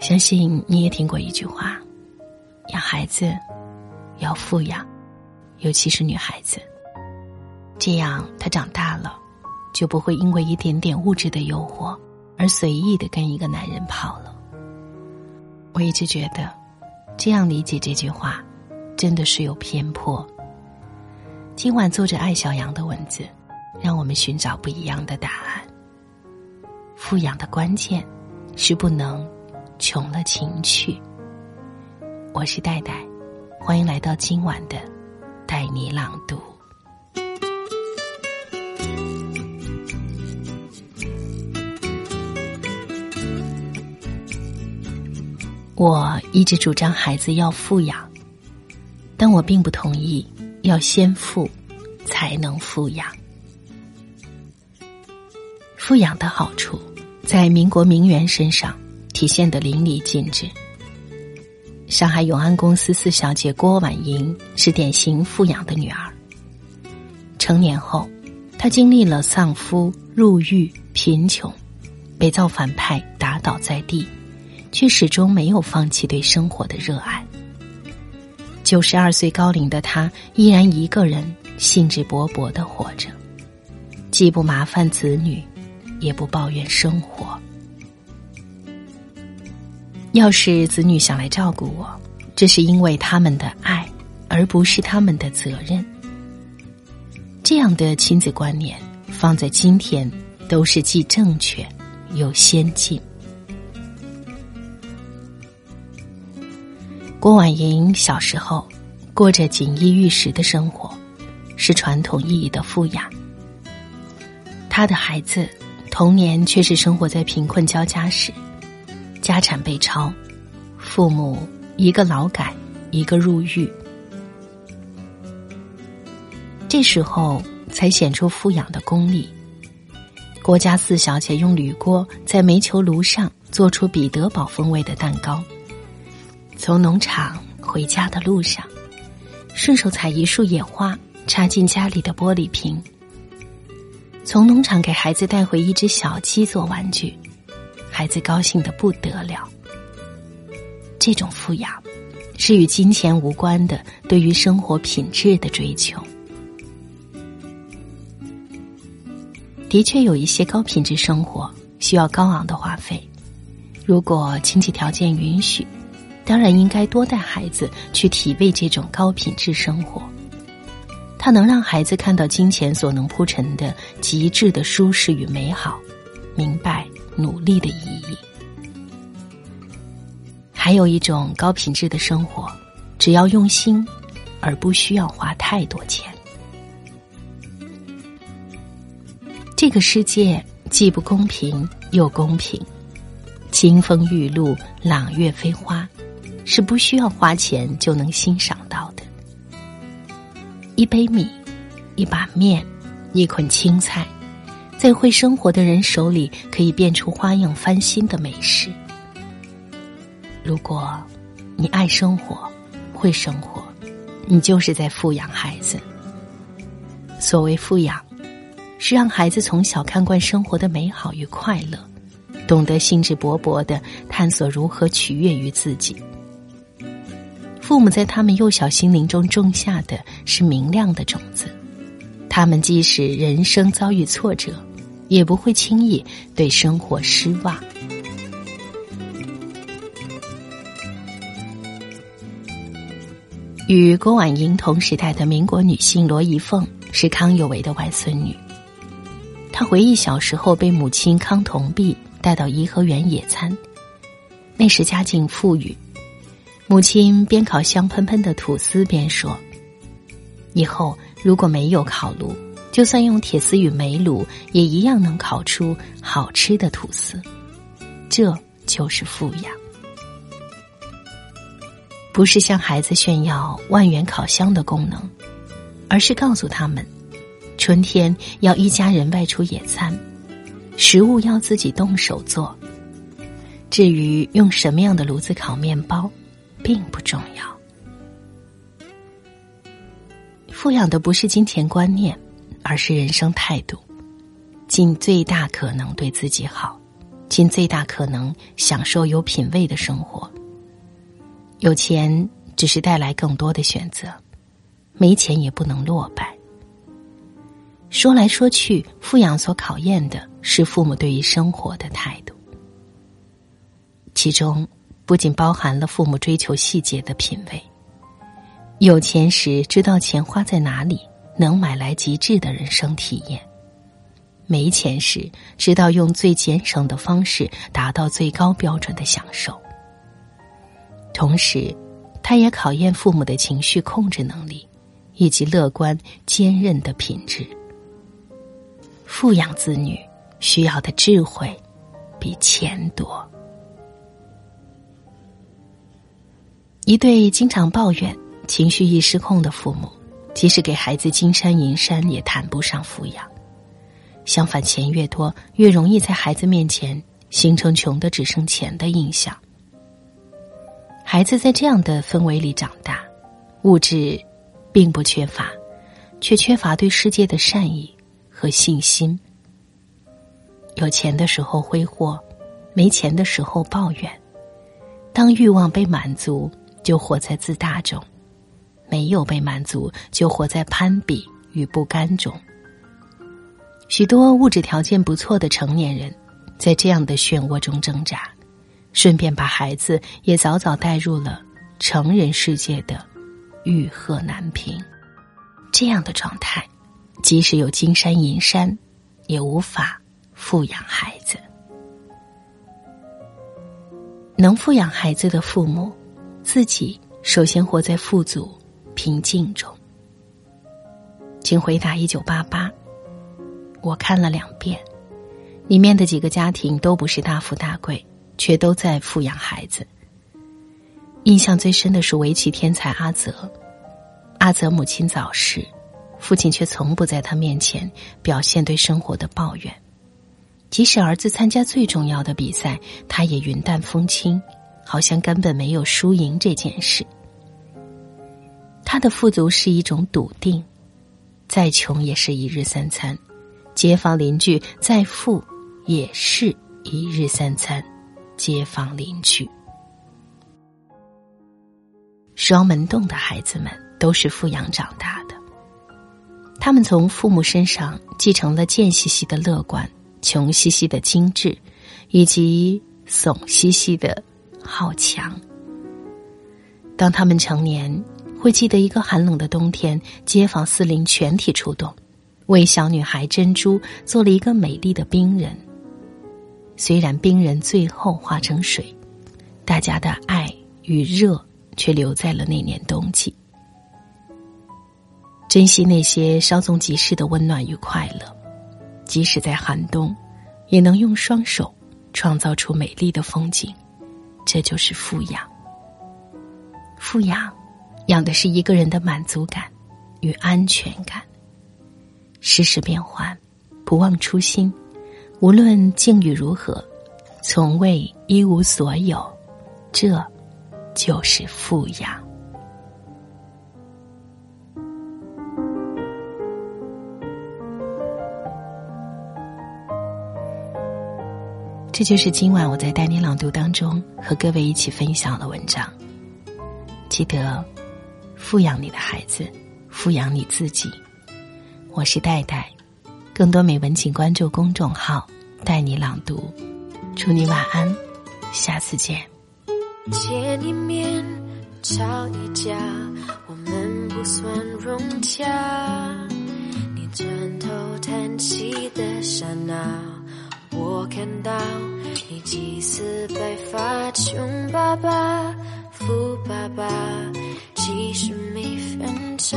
相信你也听过一句话：养孩子要富养，尤其是女孩子，这样她长大了就不会因为一点点物质的诱惑而随意的跟一个男人跑了。我一直觉得，这样理解这句话，真的是有偏颇。今晚作者艾小阳的文字，让我们寻找不一样的答案。富养的关键，是不能穷了情趣。我是戴戴，欢迎来到今晚的带你朗读。我一直主张孩子要富养，但我并不同意要先富才能富养。富养的好处，在民国名媛身上体现得淋漓尽致。上海永安公司四小姐郭婉莹是典型富养的女儿。成年后，她经历了丧夫、入狱、贫穷，被造反派打倒在地。却始终没有放弃对生活的热爱。九十二岁高龄的他，依然一个人兴致勃勃的活着，既不麻烦子女，也不抱怨生活。要是子女想来照顾我，这是因为他们的爱，而不是他们的责任。这样的亲子观念，放在今天都是既正确又先进。郭婉莹小时候过着锦衣玉食的生活，是传统意义的富养。她的孩子童年却是生活在贫困交加时，家产被抄，父母一个劳改，一个入狱。这时候才显出富养的功力。郭家四小姐用铝锅在煤球炉上做出彼得堡风味的蛋糕。从农场回家的路上，顺手采一束野花插进家里的玻璃瓶。从农场给孩子带回一只小鸡做玩具，孩子高兴的不得了。这种富养，是与金钱无关的，对于生活品质的追求。的确有一些高品质生活需要高昂的花费，如果经济条件允许。当然应该多带孩子去体味这种高品质生活，它能让孩子看到金钱所能铺陈的极致的舒适与美好，明白努力的意义。还有一种高品质的生活，只要用心，而不需要花太多钱。这个世界既不公平又公平，金风玉露，朗月飞花。是不需要花钱就能欣赏到的。一杯米，一把面，一捆青菜，在会生活的人手里可以变出花样翻新的美食。如果你爱生活，会生活，你就是在富养孩子。所谓富养，是让孩子从小看惯生活的美好与快乐，懂得兴致勃勃的探索如何取悦于自己。父母在他们幼小心灵中种下的是明亮的种子，他们即使人生遭遇挫折，也不会轻易对生活失望。与郭婉莹同时代的民国女性罗怡凤是康有为的外孙女，她回忆小时候被母亲康同璧带到颐和园野餐，那时家境富裕。母亲边烤香喷喷的吐司边说：“以后如果没有烤炉，就算用铁丝与煤炉，也一样能烤出好吃的吐司。这就是富养，不是向孩子炫耀万元烤箱的功能，而是告诉他们，春天要一家人外出野餐，食物要自己动手做。至于用什么样的炉子烤面包。”并不重要。富养的不是金钱观念，而是人生态度。尽最大可能对自己好，尽最大可能享受有品位的生活。有钱只是带来更多的选择，没钱也不能落败。说来说去，富养所考验的是父母对于生活的态度，其中不仅包含了父母追求细节的品味。有钱时知道钱花在哪里，能买来极致的人生体验；没钱时知道用最节省的方式达到最高标准的享受。同时，他也考验父母的情绪控制能力，以及乐观坚韧的品质。富养子女需要的智慧，比钱多。一对经常抱怨、情绪易失控的父母，即使给孩子金山银山，也谈不上抚养。相反，钱越多，越容易在孩子面前形成穷的只剩钱的印象。孩子在这样的氛围里长大，物质并不缺乏，却缺乏对世界的善意。和信心。有钱的时候挥霍，没钱的时候抱怨。当欲望被满足，就活在自大中；没有被满足，就活在攀比与不甘中。许多物质条件不错的成年人，在这样的漩涡中挣扎，顺便把孩子也早早带入了成人世界的欲壑难平。这样的状态。即使有金山银山，也无法富养孩子。能富养孩子的父母，自己首先活在富足平静中。请回答：一九八八。我看了两遍，里面的几个家庭都不是大富大贵，却都在富养孩子。印象最深的是围棋天才阿泽，阿泽母亲早逝。父亲却从不在他面前表现对生活的抱怨，即使儿子参加最重要的比赛，他也云淡风轻，好像根本没有输赢这件事。他的富足是一种笃定，再穷也是一日三餐；街坊邻居再富也是一日三餐；街坊邻居，双门洞的孩子们都是富养长大的。他们从父母身上继承了贱兮兮的乐观、穷兮兮的精致，以及怂兮兮的好强。当他们成年，会记得一个寒冷的冬天，街坊四邻全体出动，为小女孩珍珠做了一个美丽的冰人。虽然冰人最后化成水，大家的爱与热却留在了那年冬季。珍惜那些稍纵即逝的温暖与快乐，即使在寒冬，也能用双手创造出美丽的风景。这就是富养。富养，养的是一个人的满足感与安全感。世事变幻，不忘初心，无论境遇如何，从未一无所有，这就是富养。这就是今晚我在带你朗读当中和各位一起分享的文章。记得富养你的孩子，富养你自己。我是戴戴，更多美文请关注公众号“带你朗读”。祝你晚安，下次见。见一面吵一架，我们不算融洽。你转头叹气的刹那。我看到你几次白发，穷爸爸、富爸爸，其实没分差。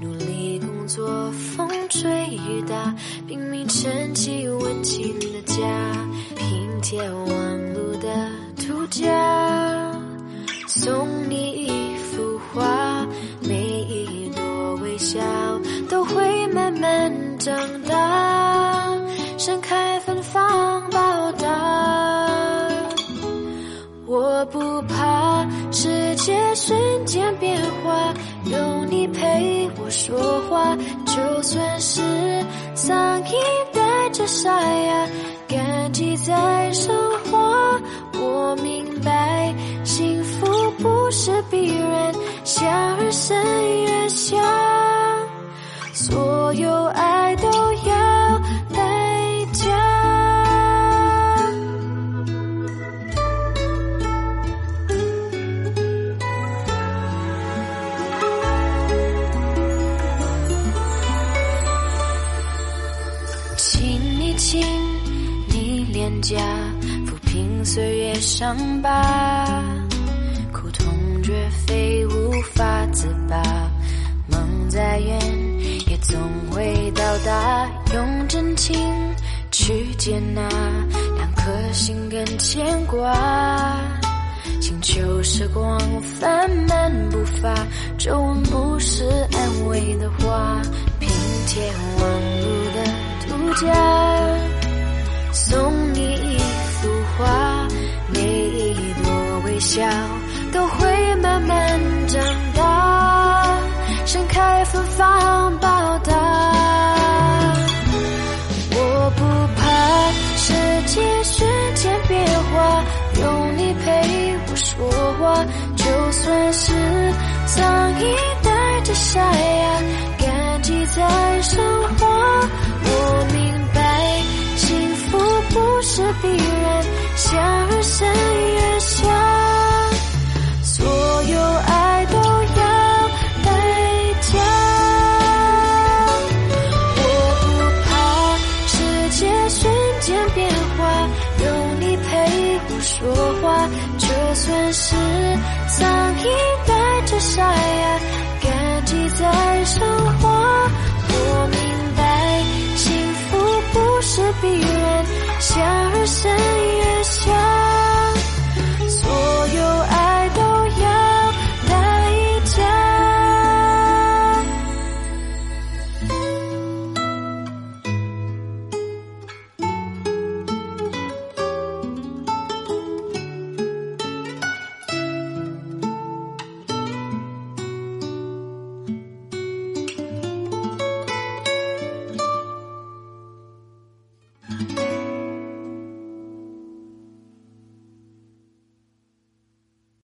努力工作，风吹雨打，拼命撑起温馨的家，拼贴网路的图架，送你一幅画，每一朵微笑都会慢慢长大。盛开芬芳报答，我不怕世界瞬间变化，有你陪我说话，就算是嗓音带着沙哑，感激在生活。我明白，幸福不是必然，相日深月下，所有爱都有真情去接纳，两颗心更牵挂。请求时光放慢步伐，皱纹不是安慰的话，平添忘路的独家，说话就算是苍蝇。